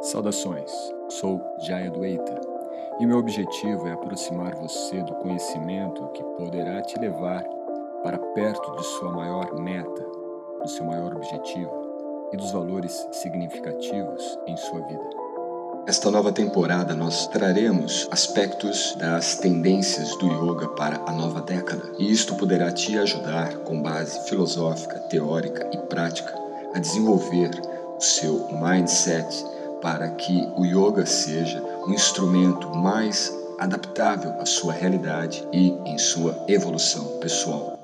Saudações, sou Jaya Dueita e meu objetivo é aproximar você do conhecimento que poderá te levar para perto de sua maior meta, do seu maior objetivo e dos valores significativos em sua vida. Esta nova temporada nós traremos aspectos das tendências do yoga para a nova década, e isto poderá te ajudar, com base filosófica, teórica e prática, a desenvolver o seu mindset para que o yoga seja um instrumento mais adaptável à sua realidade e em sua evolução pessoal.